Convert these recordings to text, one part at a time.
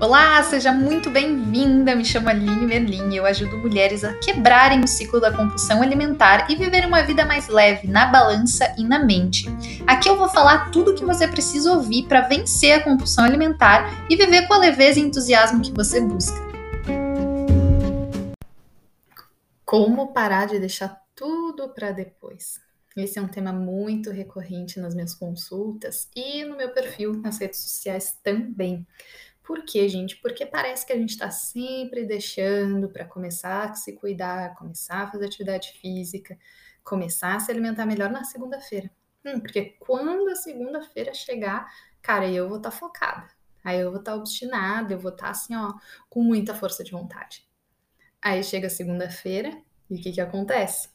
Olá, seja muito bem-vinda. Me chamo Aline Merlin e eu ajudo mulheres a quebrarem o ciclo da compulsão alimentar e viver uma vida mais leve na balança e na mente. Aqui eu vou falar tudo o que você precisa ouvir para vencer a compulsão alimentar e viver com a leveza e entusiasmo que você busca. Como parar de deixar tudo para depois? Esse é um tema muito recorrente nas minhas consultas e no meu perfil nas redes sociais também. Por quê, gente? Porque parece que a gente está sempre deixando para começar a se cuidar, começar a fazer atividade física, começar a se alimentar melhor na segunda-feira. Hum, porque quando a segunda-feira chegar, cara, eu vou estar tá focada. Aí eu vou estar tá obstinada, eu vou estar tá, assim, ó, com muita força de vontade. Aí chega segunda-feira e o que que acontece?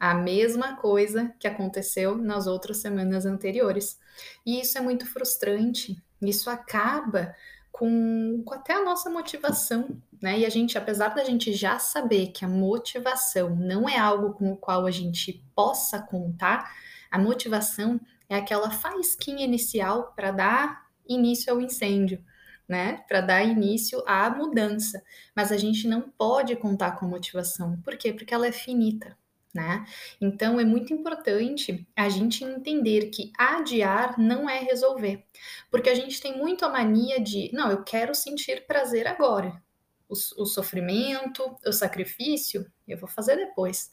A mesma coisa que aconteceu nas outras semanas anteriores. E isso é muito frustrante. Isso acaba com, com até a nossa motivação, né? E a gente, apesar da gente já saber que a motivação não é algo com o qual a gente possa contar, a motivação é aquela faísquinha inicial para dar início ao incêndio, né? Para dar início à mudança. Mas a gente não pode contar com a motivação. Por quê? Porque ela é finita né? Então é muito importante a gente entender que adiar não é resolver, porque a gente tem muito a mania de, não, eu quero sentir prazer agora. O, o sofrimento, o sacrifício, eu vou fazer depois,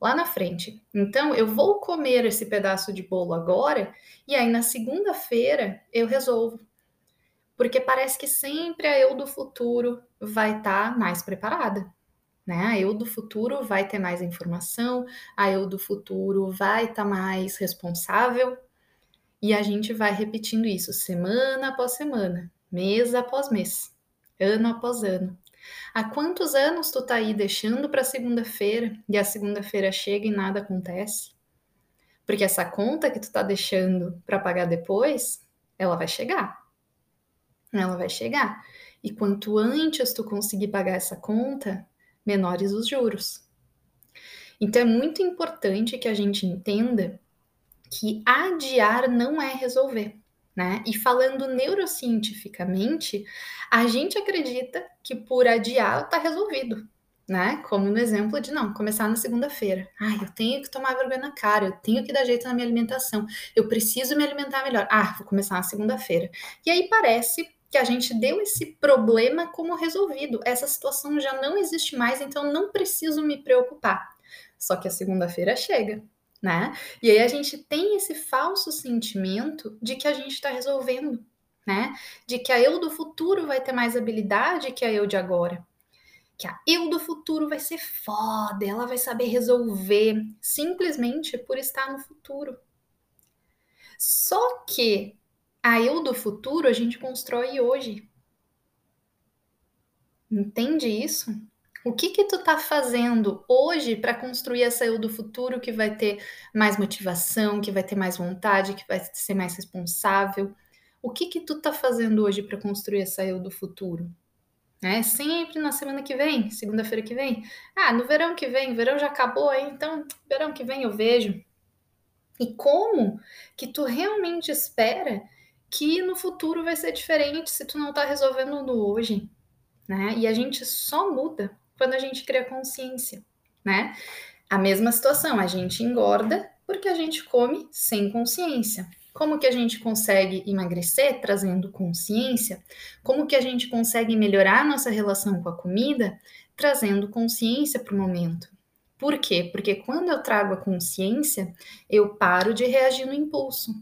lá na frente. Então eu vou comer esse pedaço de bolo agora e aí na segunda-feira eu resolvo. Porque parece que sempre a eu do futuro vai estar tá mais preparada né? A eu do futuro vai ter mais informação, a eu do futuro vai estar tá mais responsável, e a gente vai repetindo isso semana após semana, mês após mês, ano após ano. Há quantos anos tu tá aí deixando para segunda-feira e a segunda-feira chega e nada acontece? Porque essa conta que tu tá deixando para pagar depois, ela vai chegar. Ela vai chegar. E quanto antes tu conseguir pagar essa conta, menores os juros. Então é muito importante que a gente entenda que adiar não é resolver. Né? E falando neurocientificamente, a gente acredita que por adiar está resolvido, né? Como no exemplo de não, começar na segunda-feira. Ah, eu tenho que tomar vergonha na cara, eu tenho que dar jeito na minha alimentação, eu preciso me alimentar melhor. Ah, vou começar na segunda-feira. E aí parece que a gente deu esse problema como resolvido. Essa situação já não existe mais, então não preciso me preocupar. Só que a segunda-feira chega, né? E aí a gente tem esse falso sentimento de que a gente está resolvendo, né? De que a eu do futuro vai ter mais habilidade que a eu de agora. Que a eu do futuro vai ser foda, ela vai saber resolver simplesmente por estar no futuro. Só que a eu do futuro a gente constrói hoje. Entende isso? O que que tu tá fazendo hoje para construir essa eu do futuro que vai ter mais motivação, que vai ter mais vontade, que vai ser mais responsável? O que que tu tá fazendo hoje para construir essa eu do futuro? É sempre na semana que vem, segunda-feira que vem. Ah, no verão que vem, verão já acabou, aí, então verão que vem eu vejo. E como que tu realmente espera que no futuro vai ser diferente se tu não tá resolvendo no hoje, né? E a gente só muda quando a gente cria consciência, né? A mesma situação, a gente engorda porque a gente come sem consciência. Como que a gente consegue emagrecer trazendo consciência? Como que a gente consegue melhorar nossa relação com a comida trazendo consciência para o momento? Por quê? Porque quando eu trago a consciência, eu paro de reagir no impulso.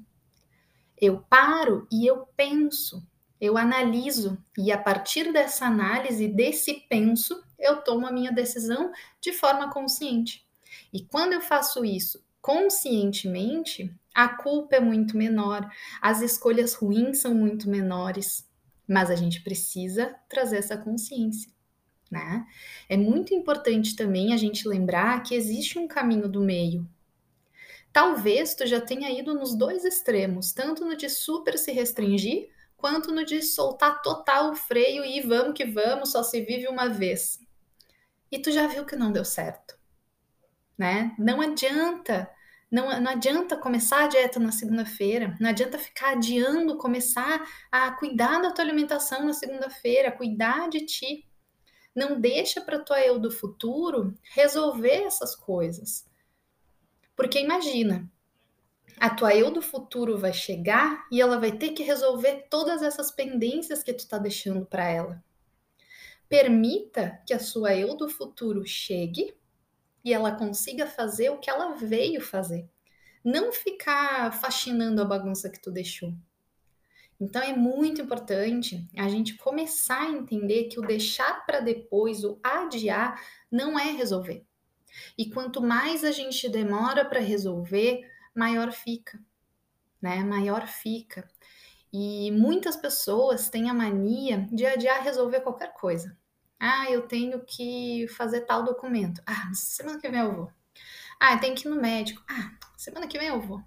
Eu paro e eu penso, eu analiso, e a partir dessa análise, desse penso, eu tomo a minha decisão de forma consciente. E quando eu faço isso conscientemente, a culpa é muito menor, as escolhas ruins são muito menores, mas a gente precisa trazer essa consciência. Né? É muito importante também a gente lembrar que existe um caminho do meio, Talvez tu já tenha ido nos dois extremos, tanto no de super se restringir, quanto no de soltar total o freio e vamos que vamos, só se vive uma vez. E tu já viu que não deu certo, né? Não adianta Não, não adianta começar a dieta na segunda-feira, não adianta ficar adiando começar a cuidar da tua alimentação na segunda-feira, cuidar de ti. Não deixa para tua eu do futuro resolver essas coisas. Porque imagina, a tua eu do futuro vai chegar e ela vai ter que resolver todas essas pendências que tu está deixando para ela. Permita que a sua eu do futuro chegue e ela consiga fazer o que ela veio fazer. Não ficar faxinando a bagunça que tu deixou. Então é muito importante a gente começar a entender que o deixar para depois, o adiar, não é resolver. E quanto mais a gente demora para resolver, maior fica, né? Maior fica. E muitas pessoas têm a mania de adiar resolver qualquer coisa. Ah, eu tenho que fazer tal documento. Ah, semana que vem eu vou. Ah, tem que ir no médico. Ah, semana que vem eu vou.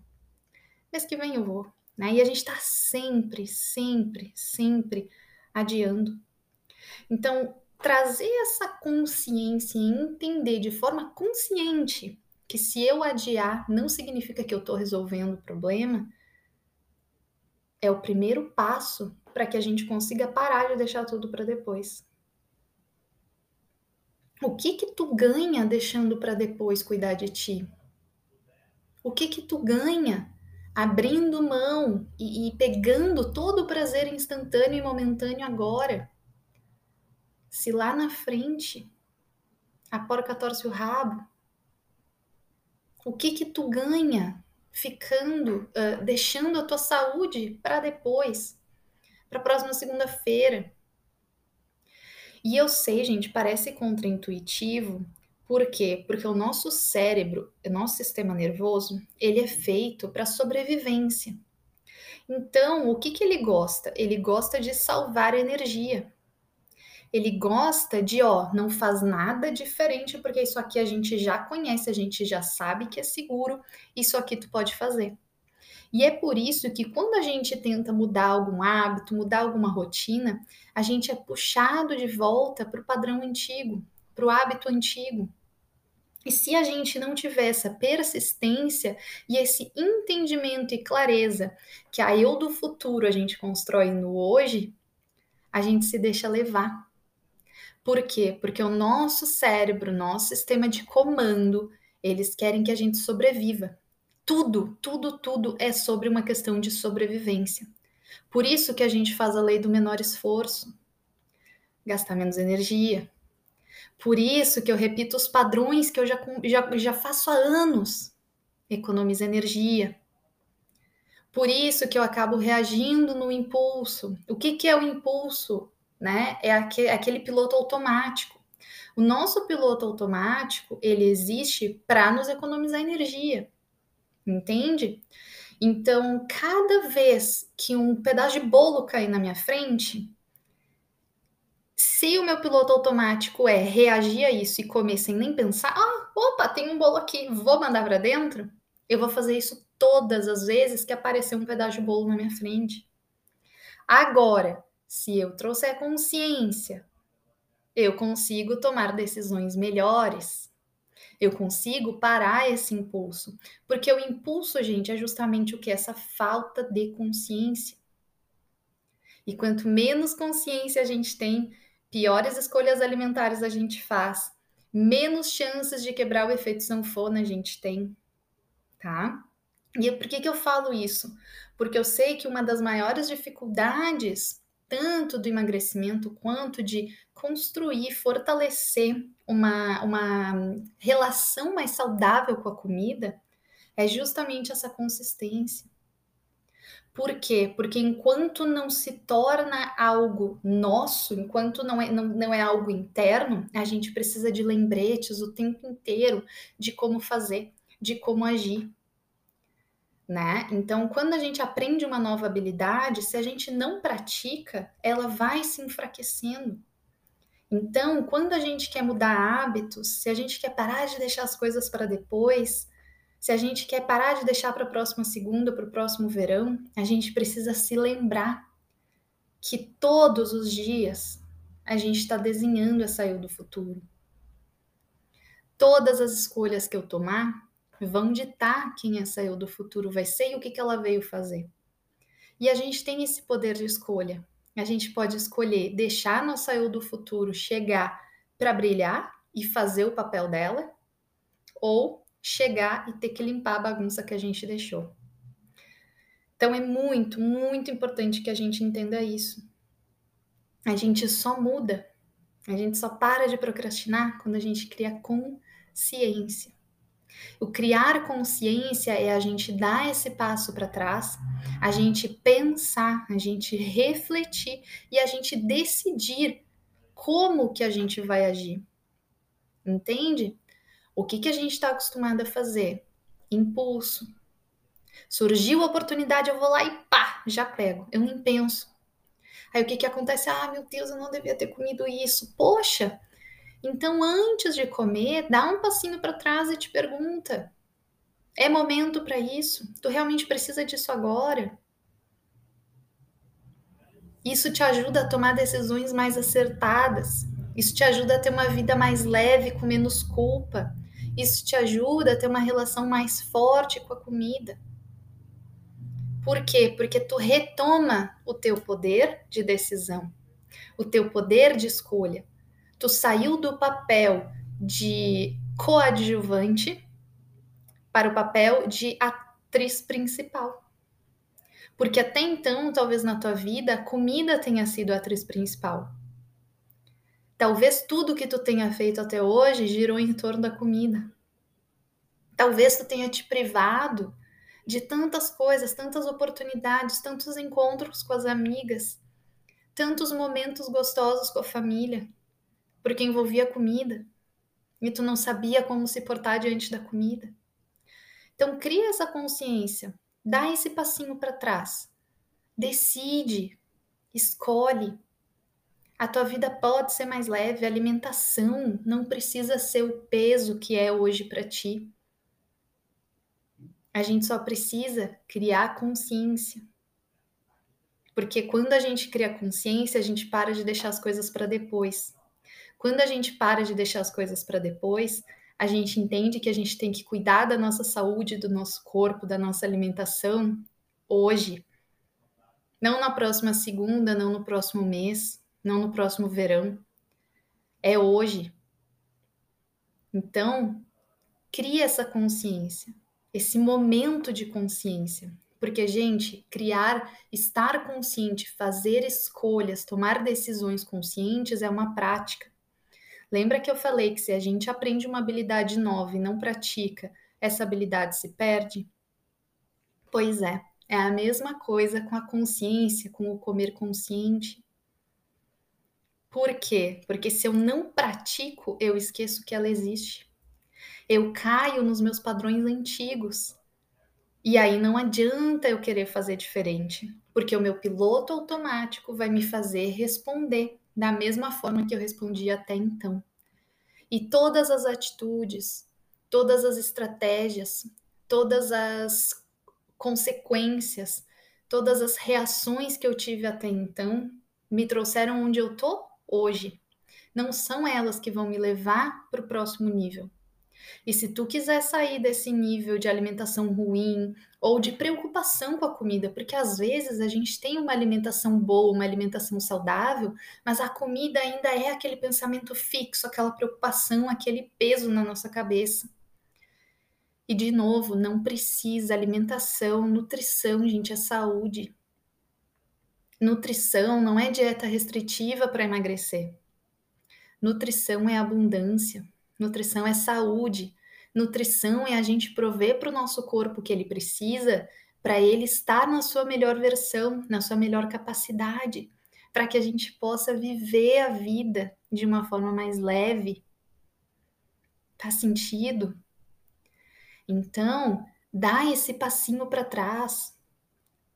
Mês que vem eu vou. Né? E a gente está sempre, sempre, sempre adiando. Então, trazer essa consciência e entender de forma consciente que se eu adiar não significa que eu estou resolvendo o problema, é o primeiro passo para que a gente consiga parar de deixar tudo para depois. O que que tu ganha deixando para depois cuidar de ti? O que que tu ganha abrindo mão e, e pegando todo o prazer instantâneo e momentâneo agora? Se lá na frente a porca torce o rabo, o que que tu ganha ficando, uh, deixando a tua saúde para depois, para a próxima segunda-feira? E eu sei, gente, parece contraintuitivo. Por quê? Porque o nosso cérebro, o nosso sistema nervoso, ele é feito para sobrevivência. Então, o que, que ele gosta? Ele gosta de salvar energia. Ele gosta de, ó, não faz nada diferente, porque isso aqui a gente já conhece, a gente já sabe que é seguro, isso aqui tu pode fazer. E é por isso que quando a gente tenta mudar algum hábito, mudar alguma rotina, a gente é puxado de volta para o padrão antigo, para o hábito antigo. E se a gente não tiver essa persistência e esse entendimento e clareza que a eu do futuro a gente constrói no hoje, a gente se deixa levar. Por quê? Porque o nosso cérebro, nosso sistema de comando, eles querem que a gente sobreviva tudo, tudo, tudo é sobre uma questão de sobrevivência. Por isso que a gente faz a lei do menor esforço, gastar menos energia. Por isso que eu repito os padrões que eu já, já, já faço há anos, economiza energia. Por isso que eu acabo reagindo no impulso. O que, que é o impulso? Né? É aquele, aquele piloto automático. O nosso piloto automático, ele existe para nos economizar energia entende? Então, cada vez que um pedaço de bolo cair na minha frente, se o meu piloto automático é reagir a isso e comer sem nem pensar, ah, opa, tem um bolo aqui, vou mandar para dentro, eu vou fazer isso todas as vezes que aparecer um pedaço de bolo na minha frente. Agora, se eu trouxer consciência, eu consigo tomar decisões melhores eu consigo parar esse impulso. Porque o impulso, gente, é justamente o que? Essa falta de consciência. E quanto menos consciência a gente tem, piores escolhas alimentares a gente faz, menos chances de quebrar o efeito sanfona a gente tem, tá? E por que, que eu falo isso? Porque eu sei que uma das maiores dificuldades, tanto do emagrecimento quanto de construir, fortalecer uma, uma relação mais saudável com a comida é justamente essa consistência. Por quê? Porque enquanto não se torna algo nosso, enquanto não é, não, não é algo interno, a gente precisa de lembretes o tempo inteiro de como fazer, de como agir. Né? Então, quando a gente aprende uma nova habilidade, se a gente não pratica, ela vai se enfraquecendo. Então, quando a gente quer mudar hábitos, se a gente quer parar de deixar as coisas para depois, se a gente quer parar de deixar para a próxima segunda, para o próximo verão, a gente precisa se lembrar que todos os dias a gente está desenhando essa eu do futuro. Todas as escolhas que eu tomar, vão ditar quem essa eu do futuro vai ser e o que, que ela veio fazer. E a gente tem esse poder de escolha. A gente pode escolher deixar nossa eu do futuro chegar para brilhar e fazer o papel dela, ou chegar e ter que limpar a bagunça que a gente deixou. Então é muito, muito importante que a gente entenda isso. A gente só muda, a gente só para de procrastinar quando a gente cria consciência. O criar consciência é a gente dar esse passo para trás, a gente pensar, a gente refletir e a gente decidir como que a gente vai agir. Entende? O que, que a gente está acostumado a fazer? Impulso. Surgiu a oportunidade, eu vou lá e pá, já pego. Eu nem penso. Aí o que, que acontece? Ah, meu Deus, eu não devia ter comido isso. Poxa, então, antes de comer, dá um passinho para trás e te pergunta: é momento para isso? Tu realmente precisa disso agora? Isso te ajuda a tomar decisões mais acertadas. Isso te ajuda a ter uma vida mais leve, com menos culpa. Isso te ajuda a ter uma relação mais forte com a comida. Por quê? Porque tu retoma o teu poder de decisão, o teu poder de escolha tu saiu do papel de coadjuvante para o papel de atriz principal. Porque até então, talvez na tua vida, a comida tenha sido a atriz principal. Talvez tudo que tu tenha feito até hoje girou em torno da comida. Talvez tu tenha te privado de tantas coisas, tantas oportunidades, tantos encontros com as amigas, tantos momentos gostosos com a família porque envolvia comida e tu não sabia como se portar diante da comida. Então cria essa consciência, dá esse passinho para trás, decide, escolhe. A tua vida pode ser mais leve, a alimentação não precisa ser o peso que é hoje para ti. A gente só precisa criar consciência. Porque quando a gente cria consciência, a gente para de deixar as coisas para depois. Quando a gente para de deixar as coisas para depois, a gente entende que a gente tem que cuidar da nossa saúde, do nosso corpo, da nossa alimentação hoje. Não na próxima segunda, não no próximo mês, não no próximo verão. É hoje. Então, cria essa consciência, esse momento de consciência. Porque, gente, criar, estar consciente, fazer escolhas, tomar decisões conscientes é uma prática. Lembra que eu falei que se a gente aprende uma habilidade nova e não pratica, essa habilidade se perde? Pois é, é a mesma coisa com a consciência, com o comer consciente. Por quê? Porque se eu não pratico, eu esqueço que ela existe. Eu caio nos meus padrões antigos. E aí não adianta eu querer fazer diferente, porque o meu piloto automático vai me fazer responder da mesma forma que eu respondi até então. E todas as atitudes, todas as estratégias, todas as consequências, todas as reações que eu tive até então me trouxeram onde eu tô hoje. Não são elas que vão me levar para o próximo nível. E se tu quiser sair desse nível de alimentação ruim ou de preocupação com a comida, porque às vezes a gente tem uma alimentação boa, uma alimentação saudável, mas a comida ainda é aquele pensamento fixo, aquela preocupação, aquele peso na nossa cabeça. E de novo, não precisa alimentação, nutrição, gente, é saúde. Nutrição não é dieta restritiva para emagrecer. Nutrição é abundância. Nutrição é saúde. Nutrição é a gente prover para o nosso corpo o que ele precisa para ele estar na sua melhor versão, na sua melhor capacidade, para que a gente possa viver a vida de uma forma mais leve. Faz sentido? Então, dá esse passinho para trás.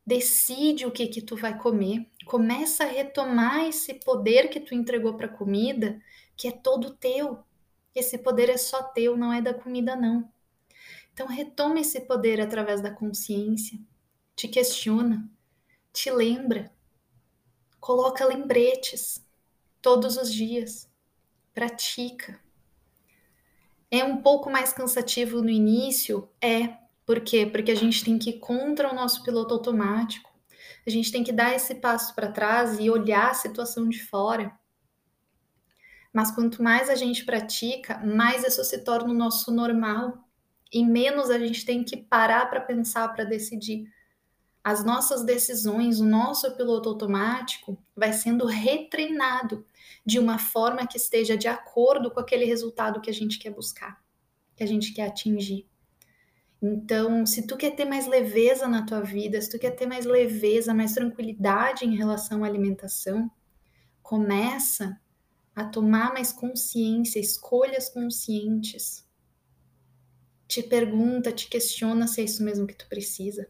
Decide o que que tu vai comer. Começa a retomar esse poder que tu entregou para a comida, que é todo teu. Esse poder é só teu, não é da comida, não. Então, retoma esse poder através da consciência. Te questiona, te lembra, coloca lembretes todos os dias, pratica. É um pouco mais cansativo no início? É. Por quê? Porque a gente tem que ir contra o nosso piloto automático. A gente tem que dar esse passo para trás e olhar a situação de fora. Mas quanto mais a gente pratica, mais isso se torna o nosso normal e menos a gente tem que parar para pensar, para decidir. As nossas decisões, o nosso piloto automático vai sendo retreinado de uma forma que esteja de acordo com aquele resultado que a gente quer buscar, que a gente quer atingir. Então, se tu quer ter mais leveza na tua vida, se tu quer ter mais leveza, mais tranquilidade em relação à alimentação, começa a tomar mais consciência, escolhas conscientes. Te pergunta, te questiona se é isso mesmo que tu precisa.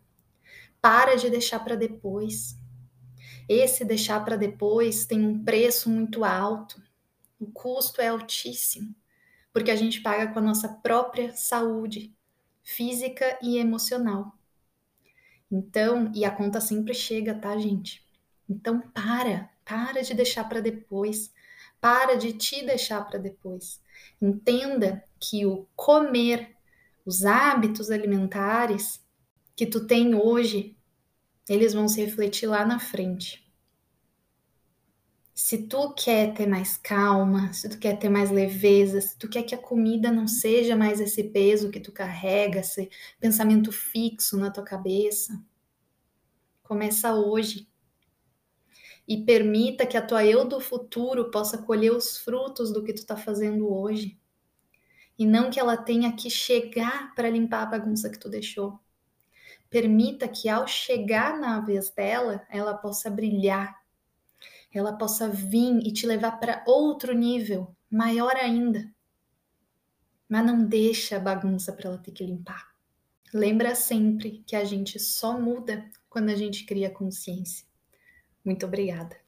Para de deixar para depois. Esse deixar para depois tem um preço muito alto. O custo é altíssimo, porque a gente paga com a nossa própria saúde física e emocional. Então, e a conta sempre chega, tá, gente? Então para, para de deixar para depois. Para de te deixar para depois. Entenda que o comer, os hábitos alimentares que tu tem hoje, eles vão se refletir lá na frente. Se tu quer ter mais calma, se tu quer ter mais leveza, se tu quer que a comida não seja mais esse peso que tu carrega, esse pensamento fixo na tua cabeça, começa hoje e permita que a tua eu do futuro possa colher os frutos do que tu está fazendo hoje. E não que ela tenha que chegar para limpar a bagunça que tu deixou. Permita que ao chegar na vez dela, ela possa brilhar, ela possa vir e te levar para outro nível, maior ainda. Mas não deixa a bagunça para ela ter que limpar. Lembra sempre que a gente só muda quando a gente cria consciência. Muito obrigada.